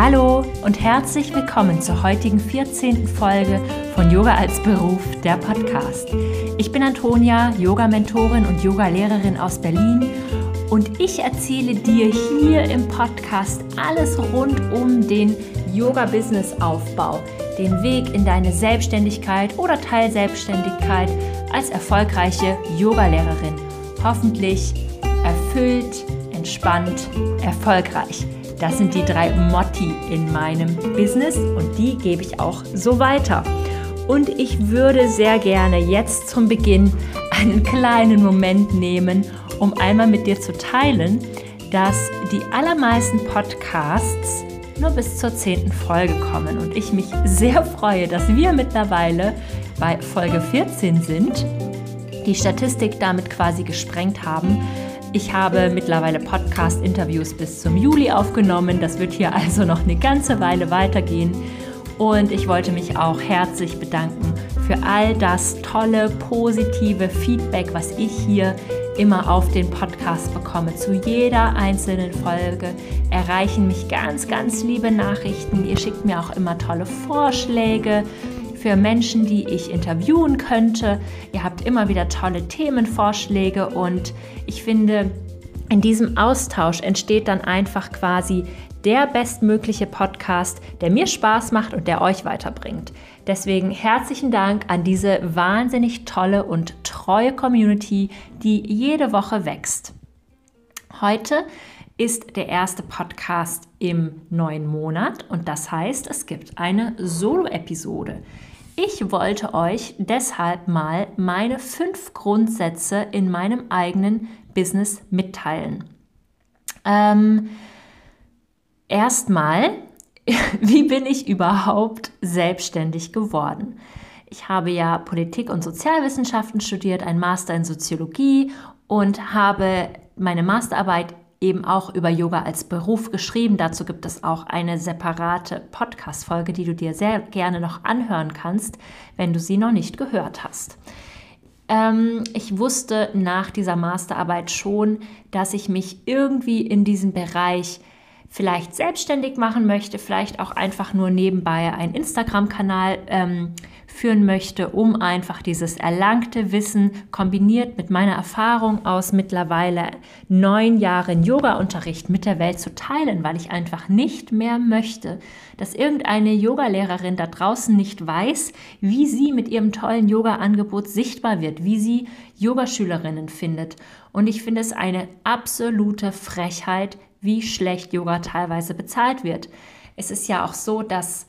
Hallo und herzlich willkommen zur heutigen 14. Folge von Yoga als Beruf, der Podcast. Ich bin Antonia, Yoga-Mentorin und Yoga-Lehrerin aus Berlin und ich erzähle dir hier im Podcast alles rund um den Yoga-Business-Aufbau, den Weg in deine Selbstständigkeit oder Teilselbstständigkeit als erfolgreiche Yogalehrerin. Hoffentlich erfüllt, entspannt, erfolgreich. Das sind die drei Motti in meinem Business und die gebe ich auch so weiter. Und ich würde sehr gerne jetzt zum Beginn einen kleinen Moment nehmen, um einmal mit dir zu teilen, dass die allermeisten Podcasts nur bis zur zehnten Folge kommen und ich mich sehr freue, dass wir mittlerweile bei Folge 14 sind, die Statistik damit quasi gesprengt haben. Ich habe mittlerweile Podcast-Interviews bis zum Juli aufgenommen. Das wird hier also noch eine ganze Weile weitergehen. Und ich wollte mich auch herzlich bedanken für all das tolle, positive Feedback, was ich hier immer auf den Podcast bekomme. Zu jeder einzelnen Folge erreichen mich ganz, ganz liebe Nachrichten. Ihr schickt mir auch immer tolle Vorschläge für Menschen, die ich interviewen könnte. Ihr habt immer wieder tolle Themenvorschläge und ich finde, in diesem Austausch entsteht dann einfach quasi der bestmögliche Podcast, der mir Spaß macht und der euch weiterbringt. Deswegen herzlichen Dank an diese wahnsinnig tolle und treue Community, die jede Woche wächst. Heute ist der erste Podcast im neuen Monat und das heißt, es gibt eine Solo-Episode. Ich wollte euch deshalb mal meine fünf Grundsätze in meinem eigenen Business mitteilen. Ähm, Erstmal, wie bin ich überhaupt selbstständig geworden? Ich habe ja Politik und Sozialwissenschaften studiert, ein Master in Soziologie und habe meine Masterarbeit eben auch über Yoga als Beruf geschrieben. Dazu gibt es auch eine separate Podcast-Folge, die du dir sehr gerne noch anhören kannst, wenn du sie noch nicht gehört hast. Ähm, ich wusste nach dieser Masterarbeit schon, dass ich mich irgendwie in diesem Bereich vielleicht selbstständig machen möchte, vielleicht auch einfach nur nebenbei einen Instagram-Kanal ähm, führen möchte, um einfach dieses erlangte Wissen kombiniert mit meiner Erfahrung aus mittlerweile neun Jahren Yoga-Unterricht mit der Welt zu teilen, weil ich einfach nicht mehr möchte, dass irgendeine Yogalehrerin da draußen nicht weiß, wie sie mit ihrem tollen Yoga-Angebot sichtbar wird, wie sie Yogaschülerinnen findet. Und ich finde es eine absolute Frechheit, wie schlecht Yoga teilweise bezahlt wird. Es ist ja auch so, dass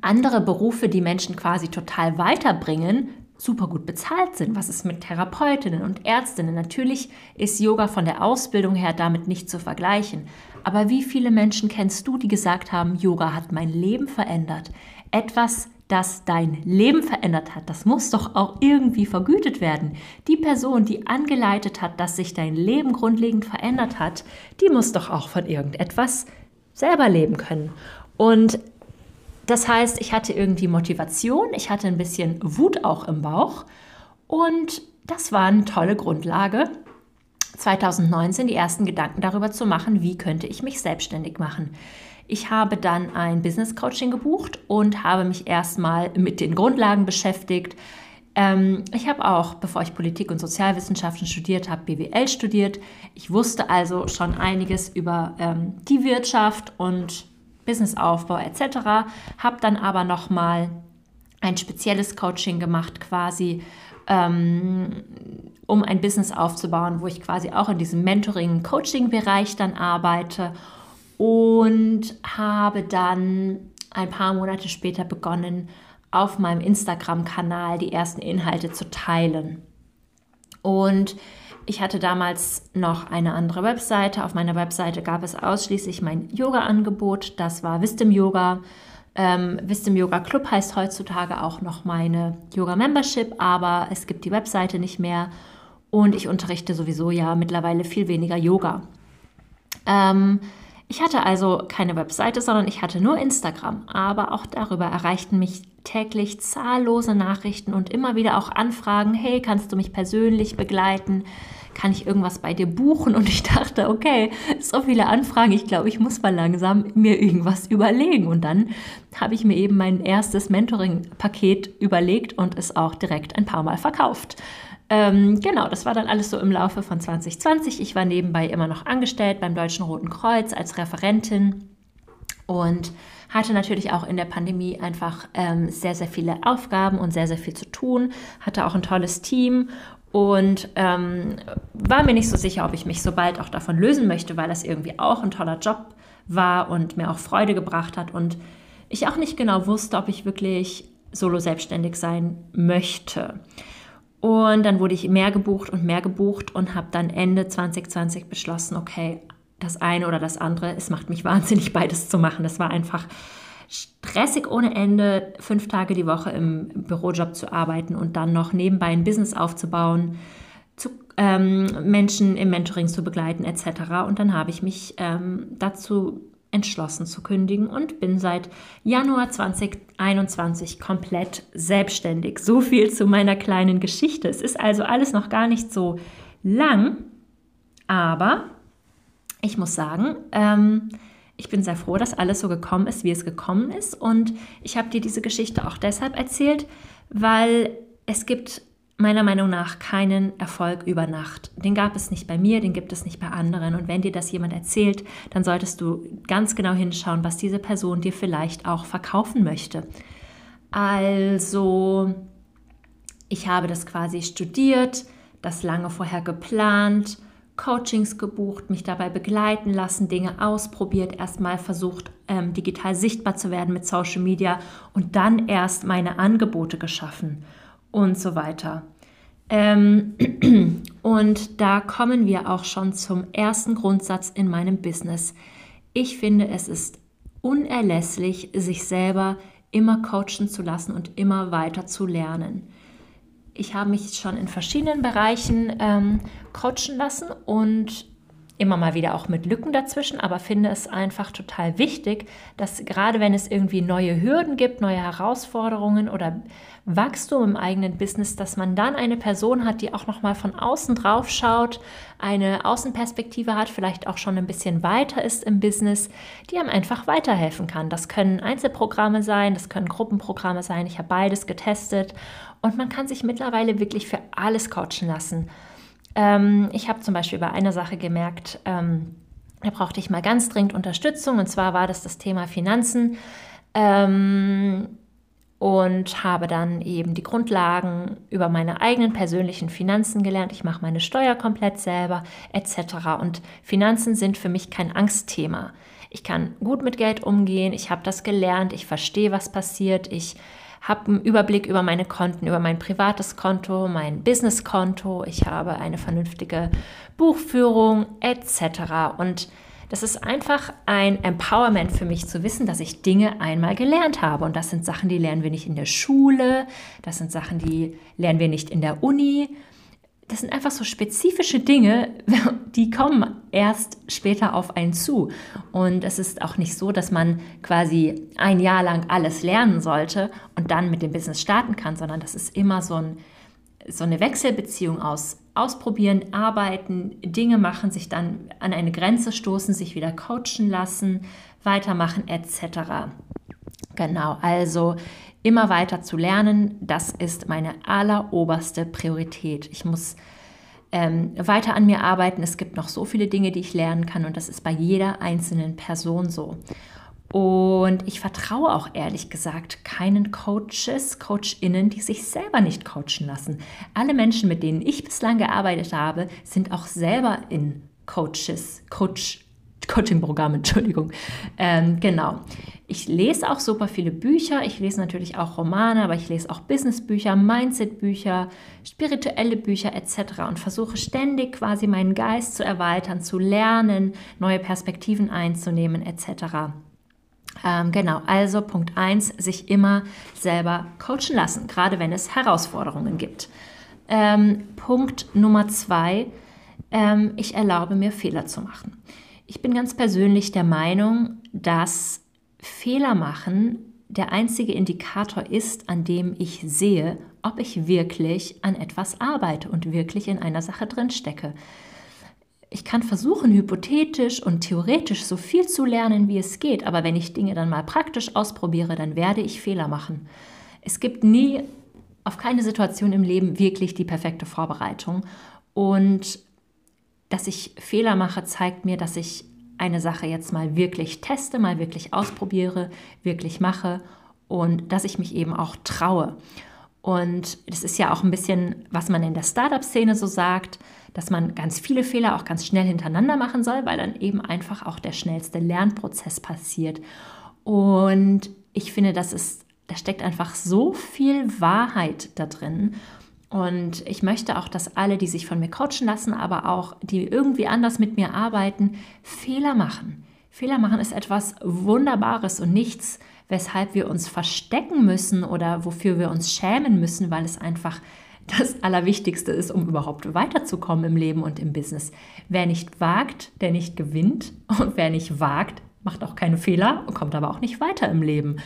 andere Berufe, die Menschen quasi total weiterbringen, super gut bezahlt sind. Was ist mit Therapeutinnen und Ärztinnen? Natürlich ist Yoga von der Ausbildung her damit nicht zu vergleichen. Aber wie viele Menschen kennst du, die gesagt haben, Yoga hat mein Leben verändert? Etwas, das dein Leben verändert hat, das muss doch auch irgendwie vergütet werden. Die Person, die angeleitet hat, dass sich dein Leben grundlegend verändert hat, die muss doch auch von irgendetwas selber leben können. Und das heißt, ich hatte irgendwie Motivation, ich hatte ein bisschen Wut auch im Bauch und das war eine tolle Grundlage, 2019 die ersten Gedanken darüber zu machen, wie könnte ich mich selbstständig machen. Ich habe dann ein Business Coaching gebucht und habe mich erstmal mit den Grundlagen beschäftigt. Ähm, ich habe auch, bevor ich Politik und Sozialwissenschaften studiert habe, BWL studiert. Ich wusste also schon einiges über ähm, die Wirtschaft und Businessaufbau etc. Habe dann aber nochmal ein spezielles Coaching gemacht, quasi ähm, um ein Business aufzubauen, wo ich quasi auch in diesem Mentoring-Coaching-Bereich dann arbeite und habe dann ein paar Monate später begonnen, auf meinem Instagram-Kanal die ersten Inhalte zu teilen. Und ich hatte damals noch eine andere Webseite. Auf meiner Webseite gab es ausschließlich mein Yoga-Angebot. Das war Wisdom Yoga. Ähm, Wisdom Yoga Club heißt heutzutage auch noch meine Yoga Membership, aber es gibt die Webseite nicht mehr und ich unterrichte sowieso ja mittlerweile viel weniger Yoga. Ähm, Ich hatte also keine Webseite, sondern ich hatte nur Instagram. Aber auch darüber erreichten mich täglich zahllose Nachrichten und immer wieder auch Anfragen, hey, kannst du mich persönlich begleiten? Kann ich irgendwas bei dir buchen? Und ich dachte, okay, so viele Anfragen, ich glaube, ich muss mal langsam mir irgendwas überlegen. Und dann habe ich mir eben mein erstes Mentoring-Paket überlegt und es auch direkt ein paar Mal verkauft. Ähm, genau, das war dann alles so im Laufe von 2020. Ich war nebenbei immer noch angestellt beim Deutschen Roten Kreuz als Referentin und hatte natürlich auch in der Pandemie einfach ähm, sehr, sehr viele Aufgaben und sehr, sehr viel zu tun, hatte auch ein tolles Team und ähm, war mir nicht so sicher, ob ich mich so bald auch davon lösen möchte, weil das irgendwie auch ein toller Job war und mir auch Freude gebracht hat und ich auch nicht genau wusste, ob ich wirklich solo selbstständig sein möchte. Und dann wurde ich mehr gebucht und mehr gebucht und habe dann Ende 2020 beschlossen, okay, das eine oder das andere. Es macht mich wahnsinnig, beides zu machen. Das war einfach stressig ohne Ende, fünf Tage die Woche im Bürojob zu arbeiten und dann noch nebenbei ein Business aufzubauen, zu, ähm, Menschen im Mentoring zu begleiten etc. Und dann habe ich mich ähm, dazu entschlossen zu kündigen und bin seit Januar 2021 komplett selbstständig. So viel zu meiner kleinen Geschichte. Es ist also alles noch gar nicht so lang, aber ich muss sagen, ähm, ich bin sehr froh, dass alles so gekommen ist, wie es gekommen ist. Und ich habe dir diese Geschichte auch deshalb erzählt, weil es gibt meiner Meinung nach keinen Erfolg über Nacht. Den gab es nicht bei mir, den gibt es nicht bei anderen. Und wenn dir das jemand erzählt, dann solltest du ganz genau hinschauen, was diese Person dir vielleicht auch verkaufen möchte. Also, ich habe das quasi studiert, das lange vorher geplant Coachings gebucht, mich dabei begleiten lassen, Dinge ausprobiert, erstmal versucht, ähm, digital sichtbar zu werden mit Social Media und dann erst meine Angebote geschaffen und so weiter. Ähm, und da kommen wir auch schon zum ersten Grundsatz in meinem Business. Ich finde, es ist unerlässlich, sich selber immer coachen zu lassen und immer weiter zu lernen ich habe mich schon in verschiedenen Bereichen ähm, coachen lassen und immer mal wieder auch mit Lücken dazwischen, aber finde es einfach total wichtig, dass gerade wenn es irgendwie neue Hürden gibt, neue Herausforderungen oder Wachstum im eigenen Business, dass man dann eine Person hat, die auch noch mal von außen drauf schaut, eine Außenperspektive hat, vielleicht auch schon ein bisschen weiter ist im Business, die einem einfach weiterhelfen kann. Das können Einzelprogramme sein, das können Gruppenprogramme sein. Ich habe beides getestet und man kann sich mittlerweile wirklich für alles coachen lassen. Ähm, ich habe zum Beispiel bei einer Sache gemerkt, ähm, da brauchte ich mal ganz dringend Unterstützung und zwar war das das Thema Finanzen. Ähm, und habe dann eben die Grundlagen über meine eigenen persönlichen Finanzen gelernt. Ich mache meine Steuer komplett selber etc. Und Finanzen sind für mich kein Angstthema. Ich kann gut mit Geld umgehen, ich habe das gelernt, ich verstehe, was passiert, ich habe einen Überblick über meine Konten, über mein privates Konto, mein Businesskonto, ich habe eine vernünftige Buchführung etc. Und das ist einfach ein Empowerment für mich zu wissen, dass ich Dinge einmal gelernt habe. Und das sind Sachen, die lernen wir nicht in der Schule, das sind Sachen, die lernen wir nicht in der Uni. Das sind einfach so spezifische Dinge, die kommen erst später auf einen zu. Und es ist auch nicht so, dass man quasi ein Jahr lang alles lernen sollte und dann mit dem Business starten kann, sondern das ist immer so, ein, so eine Wechselbeziehung aus ausprobieren, arbeiten, Dinge machen, sich dann an eine Grenze stoßen, sich wieder coachen lassen, weitermachen etc. Genau, also immer weiter zu lernen, das ist meine alleroberste Priorität. Ich muss ähm, weiter an mir arbeiten. Es gibt noch so viele Dinge, die ich lernen kann und das ist bei jeder einzelnen Person so. Und ich vertraue auch ehrlich gesagt keinen Coaches, Coachinnen, die sich selber nicht coachen lassen. Alle Menschen, mit denen ich bislang gearbeitet habe, sind auch selber in Coaches, Coach, Coaching-Programme, Entschuldigung. Ähm, genau. Ich lese auch super viele Bücher. Ich lese natürlich auch Romane, aber ich lese auch Businessbücher, Mindset-Bücher, spirituelle Bücher etc. und versuche ständig quasi meinen Geist zu erweitern, zu lernen, neue Perspektiven einzunehmen etc. Ähm, genau, also Punkt 1, sich immer selber coachen lassen, gerade wenn es Herausforderungen gibt. Ähm, Punkt Nummer 2, ähm, ich erlaube mir Fehler zu machen. Ich bin ganz persönlich der Meinung, dass Fehler machen der einzige Indikator ist, an dem ich sehe, ob ich wirklich an etwas arbeite und wirklich in einer Sache drin stecke. Ich kann versuchen, hypothetisch und theoretisch so viel zu lernen, wie es geht, aber wenn ich Dinge dann mal praktisch ausprobiere, dann werde ich Fehler machen. Es gibt nie auf keine Situation im Leben wirklich die perfekte Vorbereitung. Und dass ich Fehler mache, zeigt mir, dass ich eine Sache jetzt mal wirklich teste, mal wirklich ausprobiere, wirklich mache und dass ich mich eben auch traue. Und das ist ja auch ein bisschen, was man in der Startup-Szene so sagt, dass man ganz viele Fehler auch ganz schnell hintereinander machen soll, weil dann eben einfach auch der schnellste Lernprozess passiert. Und ich finde, das ist, da steckt einfach so viel Wahrheit da drin. Und ich möchte auch, dass alle, die sich von mir coachen lassen, aber auch die irgendwie anders mit mir arbeiten, Fehler machen. Fehler machen ist etwas Wunderbares und nichts, weshalb wir uns verstecken müssen oder wofür wir uns schämen müssen, weil es einfach das Allerwichtigste ist, um überhaupt weiterzukommen im Leben und im Business. Wer nicht wagt, der nicht gewinnt. Und wer nicht wagt, macht auch keine Fehler und kommt aber auch nicht weiter im Leben.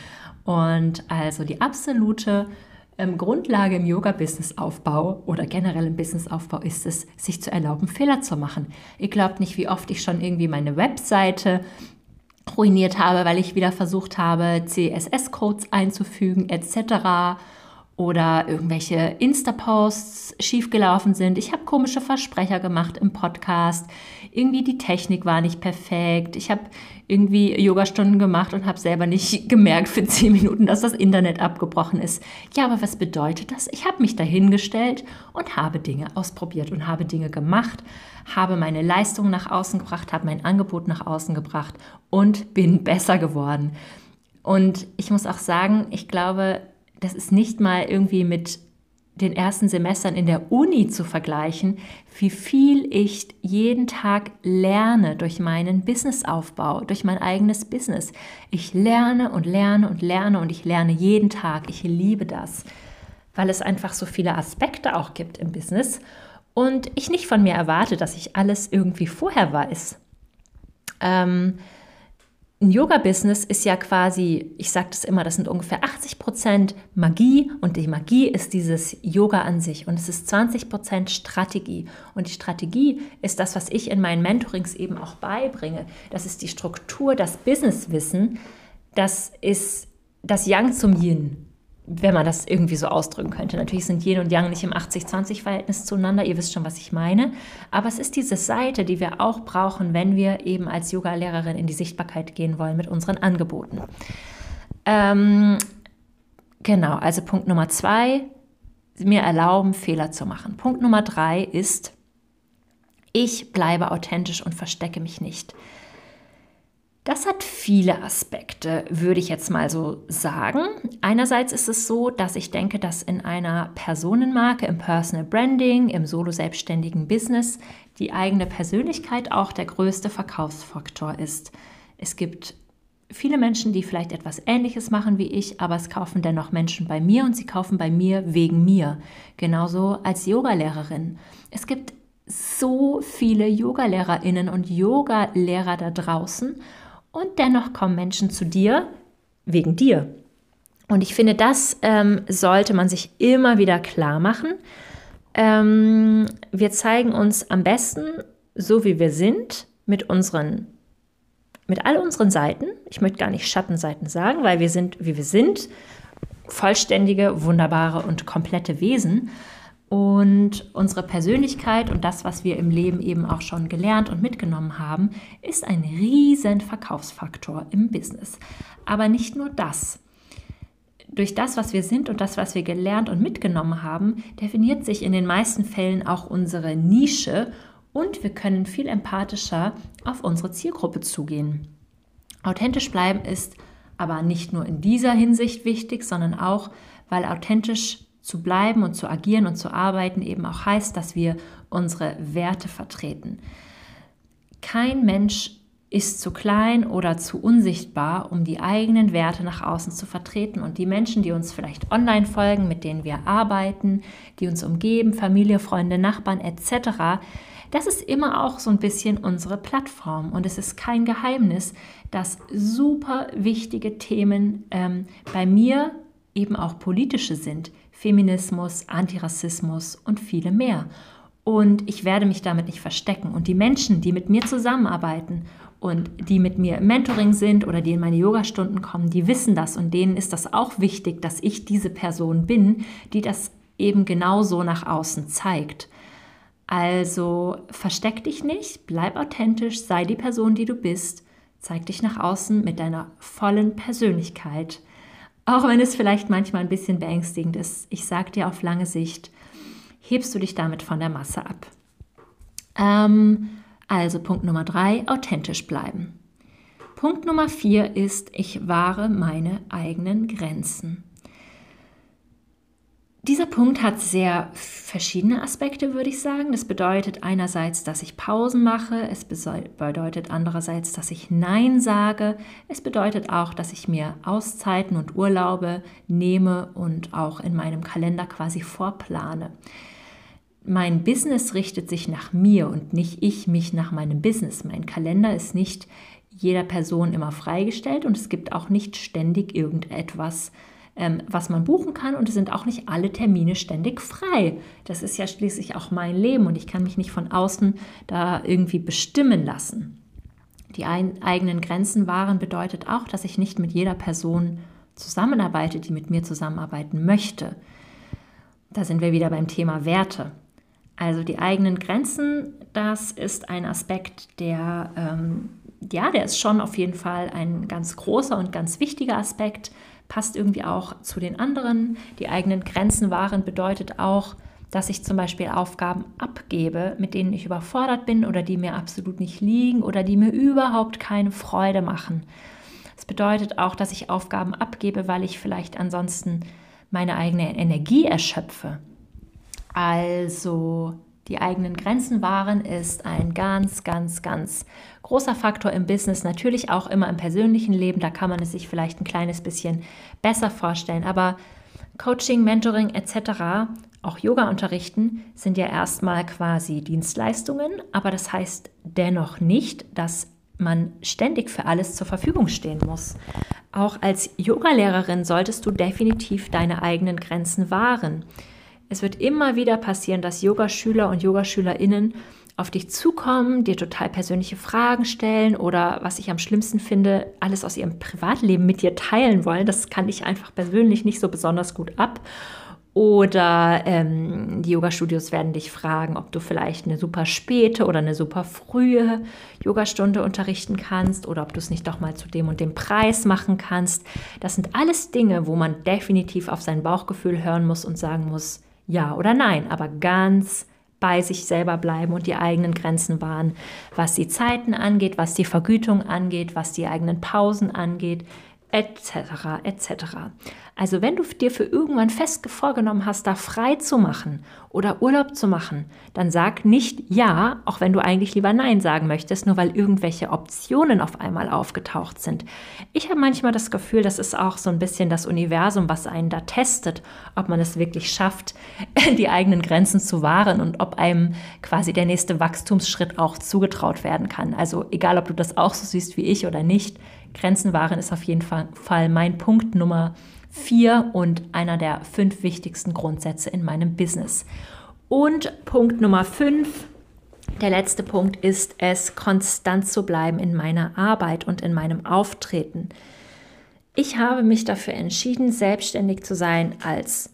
Und also die absolute ähm, Grundlage im Yoga-Business-Aufbau oder generell im Business-Aufbau ist es, sich zu erlauben, Fehler zu machen. Ihr glaubt nicht, wie oft ich schon irgendwie meine Webseite ruiniert habe, weil ich wieder versucht habe, CSS-Codes einzufügen etc oder irgendwelche Insta-Posts schiefgelaufen sind. Ich habe komische Versprecher gemacht im Podcast. Irgendwie die Technik war nicht perfekt. Ich habe irgendwie Yogastunden gemacht und habe selber nicht gemerkt für zehn Minuten, dass das Internet abgebrochen ist. Ja, aber was bedeutet das? Ich habe mich dahingestellt und habe Dinge ausprobiert und habe Dinge gemacht, habe meine Leistung nach außen gebracht, habe mein Angebot nach außen gebracht und bin besser geworden. Und ich muss auch sagen, ich glaube, das ist nicht mal irgendwie mit den ersten Semestern in der Uni zu vergleichen, wie viel ich jeden Tag lerne durch meinen Businessaufbau, durch mein eigenes Business. Ich lerne und lerne und lerne und ich lerne jeden Tag. Ich liebe das, weil es einfach so viele Aspekte auch gibt im Business und ich nicht von mir erwarte, dass ich alles irgendwie vorher weiß. Ähm, ein Yoga-Business ist ja quasi, ich sage das immer, das sind ungefähr 80 Prozent Magie und die Magie ist dieses Yoga an sich und es ist 20 Prozent Strategie. Und die Strategie ist das, was ich in meinen Mentorings eben auch beibringe. Das ist die Struktur, das Businesswissen, das ist das Yang zum Yin wenn man das irgendwie so ausdrücken könnte. Natürlich sind Yin und Yang nicht im 80-20-Verhältnis zueinander, ihr wisst schon, was ich meine. Aber es ist diese Seite, die wir auch brauchen, wenn wir eben als Yoga-Lehrerin in die Sichtbarkeit gehen wollen mit unseren Angeboten. Ähm, genau, also Punkt Nummer zwei, mir erlauben, Fehler zu machen. Punkt Nummer drei ist, ich bleibe authentisch und verstecke mich nicht. Das hat viele Aspekte, würde ich jetzt mal so sagen. Einerseits ist es so, dass ich denke, dass in einer Personenmarke, im Personal Branding, im solo-selbstständigen Business die eigene Persönlichkeit auch der größte Verkaufsfaktor ist. Es gibt viele Menschen, die vielleicht etwas Ähnliches machen wie ich, aber es kaufen dennoch Menschen bei mir und sie kaufen bei mir wegen mir. Genauso als Yogalehrerin. Es gibt so viele Yogalehrerinnen und Yogalehrer da draußen und dennoch kommen Menschen zu dir wegen dir. Und ich finde, das ähm, sollte man sich immer wieder klar machen. Ähm, wir zeigen uns am besten so, wie wir sind, mit unseren, mit all unseren Seiten. Ich möchte gar nicht Schattenseiten sagen, weil wir sind, wie wir sind, vollständige, wunderbare und komplette Wesen. Und unsere Persönlichkeit und das, was wir im Leben eben auch schon gelernt und mitgenommen haben, ist ein riesen Verkaufsfaktor im Business. Aber nicht nur das. Durch das, was wir sind und das, was wir gelernt und mitgenommen haben, definiert sich in den meisten Fällen auch unsere Nische und wir können viel empathischer auf unsere Zielgruppe zugehen. Authentisch bleiben ist aber nicht nur in dieser Hinsicht wichtig, sondern auch, weil authentisch zu bleiben und zu agieren und zu arbeiten eben auch heißt, dass wir unsere Werte vertreten. Kein Mensch ist zu klein oder zu unsichtbar, um die eigenen Werte nach außen zu vertreten. Und die Menschen, die uns vielleicht online folgen, mit denen wir arbeiten, die uns umgeben, Familie, Freunde, Nachbarn etc., Das ist immer auch so ein bisschen unsere Plattform und es ist kein Geheimnis, dass super wichtige Themen ähm, bei mir eben auch politische sind. Feminismus, Antirassismus und viele mehr. Und ich werde mich damit nicht verstecken. Und die Menschen, die mit mir zusammenarbeiten und die mit mir im Mentoring sind oder die in meine Yogastunden kommen, die wissen das und denen ist das auch wichtig, dass ich diese Person bin, die das eben genauso nach außen zeigt. Also versteck dich nicht, bleib authentisch, sei die Person, die du bist, zeig dich nach außen mit deiner vollen Persönlichkeit. Auch wenn es vielleicht manchmal ein bisschen beängstigend ist, ich sage dir auf lange Sicht, hebst du dich damit von der Masse ab. Ähm, also Punkt Nummer drei, authentisch bleiben. Punkt Nummer vier ist, ich wahre meine eigenen Grenzen. Dieser Punkt hat sehr verschiedene Aspekte, würde ich sagen. Das bedeutet einerseits, dass ich Pausen mache. Es bedeutet andererseits, dass ich Nein sage. Es bedeutet auch, dass ich mir Auszeiten und Urlaube nehme und auch in meinem Kalender quasi vorplane. Mein Business richtet sich nach mir und nicht ich mich nach meinem Business. Mein Kalender ist nicht jeder Person immer freigestellt und es gibt auch nicht ständig irgendetwas, ähm, was man buchen kann und es sind auch nicht alle Termine ständig frei. Das ist ja schließlich auch mein Leben und ich kann mich nicht von außen da irgendwie bestimmen lassen. Die ein, eigenen Grenzen wahren bedeutet auch, dass ich nicht mit jeder Person zusammenarbeite, die mit mir zusammenarbeiten möchte. Da sind wir wieder beim Thema Werte. Also die eigenen Grenzen, das ist ein Aspekt, der, ähm, ja, der ist schon auf jeden Fall ein ganz großer und ganz wichtiger Aspekt, passt irgendwie auch zu den anderen. Die eigenen Grenzen wahren bedeutet auch, dass ich zum Beispiel Aufgaben abgebe, mit denen ich überfordert bin oder die mir absolut nicht liegen oder die mir überhaupt keine Freude machen. Es bedeutet auch, dass ich Aufgaben abgebe, weil ich vielleicht ansonsten meine eigene Energie erschöpfe. Also die eigenen Grenzen wahren ist ein ganz, ganz, ganz großer Faktor im Business, natürlich auch immer im persönlichen Leben. Da kann man es sich vielleicht ein kleines bisschen besser vorstellen. Aber Coaching, Mentoring etc., auch Yoga unterrichten, sind ja erstmal quasi Dienstleistungen, aber das heißt dennoch nicht, dass man ständig für alles zur Verfügung stehen muss. Auch als Yogalehrerin solltest du definitiv deine eigenen Grenzen wahren. Es wird immer wieder passieren, dass Yogaschüler und Yogaschülerinnen auf dich zukommen, dir total persönliche Fragen stellen oder, was ich am schlimmsten finde, alles aus ihrem Privatleben mit dir teilen wollen. Das kann ich einfach persönlich nicht so besonders gut ab. Oder ähm, die Yoga-Studios werden dich fragen, ob du vielleicht eine super späte oder eine super frühe Yogastunde unterrichten kannst oder ob du es nicht doch mal zu dem und dem Preis machen kannst. Das sind alles Dinge, wo man definitiv auf sein Bauchgefühl hören muss und sagen muss, ja oder nein, aber ganz bei sich selber bleiben und die eigenen Grenzen wahren, was die Zeiten angeht, was die Vergütung angeht, was die eigenen Pausen angeht, etc. etc. Also wenn du dir für irgendwann fest vorgenommen hast, da frei zu machen oder Urlaub zu machen, dann sag nicht ja, auch wenn du eigentlich lieber nein sagen möchtest, nur weil irgendwelche Optionen auf einmal aufgetaucht sind. Ich habe manchmal das Gefühl, das ist auch so ein bisschen das Universum, was einen da testet, ob man es wirklich schafft, die eigenen Grenzen zu wahren und ob einem quasi der nächste Wachstumsschritt auch zugetraut werden kann. Also egal, ob du das auch so siehst wie ich oder nicht, Grenzen wahren ist auf jeden Fall mein Punkt Nummer vier und einer der fünf wichtigsten Grundsätze in meinem Business. Und Punkt Nummer fünf, der letzte Punkt ist es, konstant zu bleiben in meiner Arbeit und in meinem Auftreten. Ich habe mich dafür entschieden, selbstständig zu sein als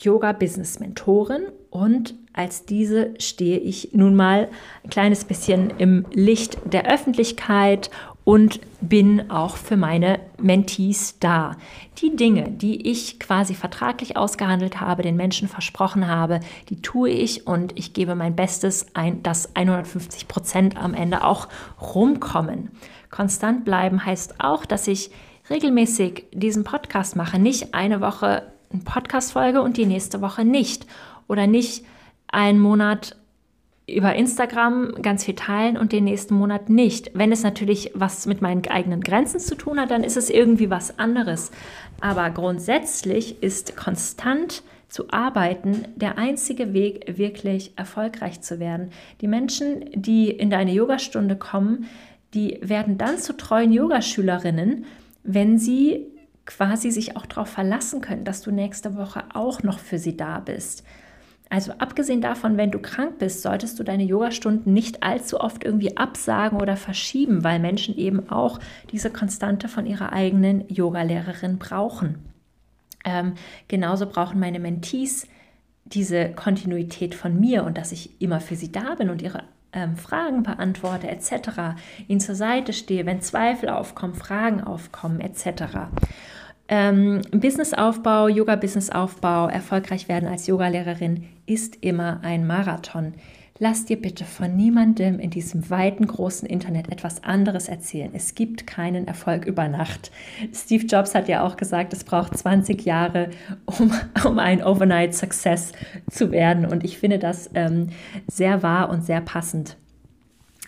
Yoga-Business-Mentorin und als diese stehe ich nun mal ein kleines bisschen im Licht der Öffentlichkeit und bin auch für meine Mentees da. Die Dinge, die ich quasi vertraglich ausgehandelt habe, den Menschen versprochen habe, die tue ich und ich gebe mein Bestes, dass 150 Prozent am Ende auch rumkommen. Konstant bleiben heißt auch, dass ich regelmäßig diesen Podcast mache, nicht eine Woche eine Podcast-Folge und die nächste Woche nicht oder nicht einen Monat über Instagram ganz viel teilen und den nächsten Monat nicht. Wenn es natürlich was mit meinen eigenen Grenzen zu tun hat, dann ist es irgendwie was anderes. Aber grundsätzlich ist konstant zu arbeiten der einzige Weg, wirklich erfolgreich zu werden. Die Menschen, die in deine Yogastunde kommen, die werden dann zu treuen Yogaschülerinnen, wenn sie quasi sich auch darauf verlassen können, dass du nächste Woche auch noch für sie da bist. Also abgesehen davon, wenn du krank bist, solltest du deine Yogastunden nicht allzu oft irgendwie absagen oder verschieben, weil Menschen eben auch diese Konstante von ihrer eigenen Yogalehrerin brauchen. Ähm, genauso brauchen meine Mentees diese Kontinuität von mir und dass ich immer für sie da bin und ihre ähm, Fragen beantworte etc., ihnen zur Seite stehe, wenn Zweifel aufkommen, Fragen aufkommen etc. Ähm, Businessaufbau, Yoga-Businessaufbau, erfolgreich werden als Yogalehrerin ist immer ein Marathon. Lass dir bitte von niemandem in diesem weiten, großen Internet etwas anderes erzählen. Es gibt keinen Erfolg über Nacht. Steve Jobs hat ja auch gesagt, es braucht 20 Jahre, um, um ein Overnight Success zu werden. Und ich finde das ähm, sehr wahr und sehr passend.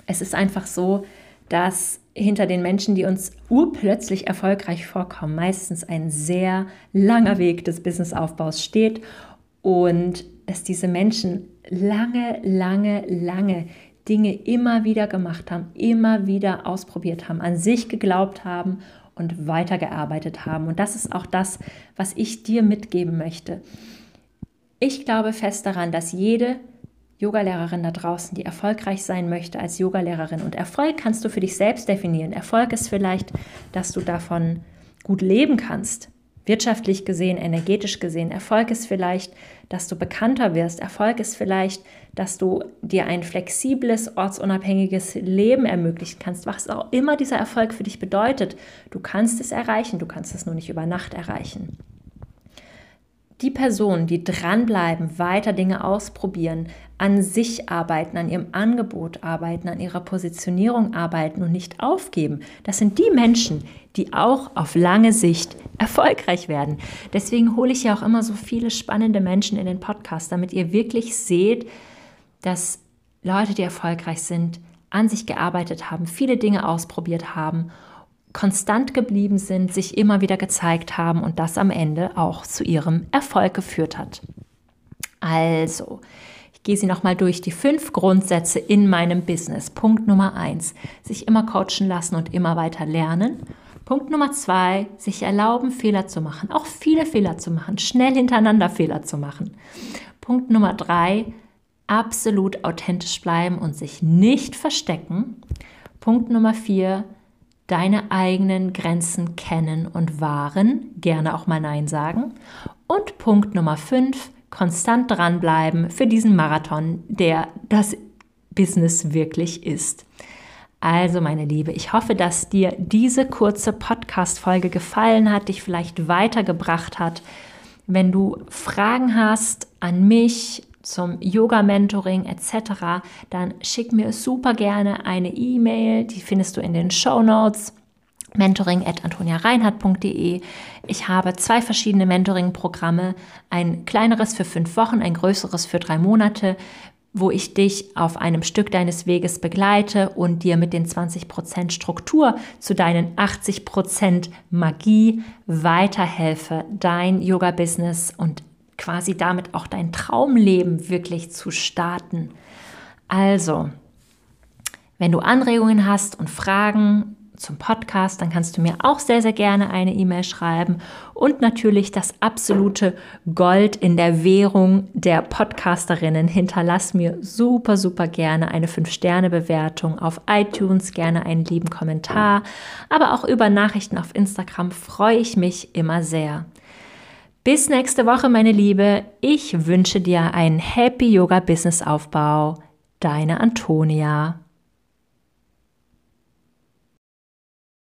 Es ist einfach so, dass hinter den Menschen, die uns urplötzlich erfolgreich vorkommen, meistens ein sehr langer Weg des Businessaufbaus steht und dass diese Menschen lange, lange, lange Dinge immer wieder gemacht haben, immer wieder ausprobiert haben, an sich geglaubt haben und weitergearbeitet haben. Und das ist auch das, was ich dir mitgeben möchte. Ich glaube fest daran, dass jede Yogalehrerin da draußen, die erfolgreich sein möchte als Yogalehrerin. Und Erfolg kannst du für dich selbst definieren. Erfolg ist vielleicht, dass du davon gut leben kannst. Wirtschaftlich gesehen, energetisch gesehen. Erfolg ist vielleicht, dass du bekannter wirst. Erfolg ist vielleicht, dass du dir ein flexibles, ortsunabhängiges Leben ermöglichen kannst. Was auch immer dieser Erfolg für dich bedeutet, du kannst es erreichen. Du kannst es nur nicht über Nacht erreichen. Die Personen, die dranbleiben, weiter Dinge ausprobieren, an sich arbeiten, an ihrem Angebot arbeiten, an ihrer Positionierung arbeiten und nicht aufgeben, das sind die Menschen, die auch auf lange Sicht erfolgreich werden. Deswegen hole ich ja auch immer so viele spannende Menschen in den Podcast, damit ihr wirklich seht, dass Leute, die erfolgreich sind, an sich gearbeitet haben, viele Dinge ausprobiert haben konstant geblieben sind, sich immer wieder gezeigt haben und das am Ende auch zu ihrem Erfolg geführt hat. Also, ich gehe sie nochmal durch. Die fünf Grundsätze in meinem Business. Punkt Nummer eins, sich immer coachen lassen und immer weiter lernen. Punkt Nummer zwei, sich erlauben, Fehler zu machen, auch viele Fehler zu machen, schnell hintereinander Fehler zu machen. Punkt Nummer drei, absolut authentisch bleiben und sich nicht verstecken. Punkt Nummer vier, deine eigenen Grenzen kennen und wahren, gerne auch mal Nein sagen. Und Punkt Nummer 5, konstant dranbleiben für diesen Marathon, der das Business wirklich ist. Also, meine Liebe, ich hoffe, dass dir diese kurze Podcast-Folge gefallen hat, dich vielleicht weitergebracht hat. Wenn du Fragen hast an mich, zum Yoga-Mentoring etc., dann schick mir super gerne eine E-Mail, die findest du in den Show Notes mentoring at antoniareinhardt.de. Ich habe zwei verschiedene Mentoring-Programme, ein kleineres für fünf Wochen, ein größeres für drei Monate, wo ich dich auf einem Stück deines Weges begleite und dir mit den 20% Struktur zu deinen 80% Magie weiterhelfe, dein Yoga-Business und quasi damit auch dein Traumleben wirklich zu starten. Also, wenn du Anregungen hast und Fragen zum Podcast, dann kannst du mir auch sehr, sehr gerne eine E-Mail schreiben. Und natürlich das absolute Gold in der Währung der Podcasterinnen. Hinterlass mir super, super gerne eine 5-Sterne-Bewertung auf iTunes, gerne einen lieben Kommentar. Aber auch über Nachrichten auf Instagram freue ich mich immer sehr. Bis nächste Woche, meine Liebe. Ich wünsche dir einen Happy Yoga Business Aufbau. Deine Antonia.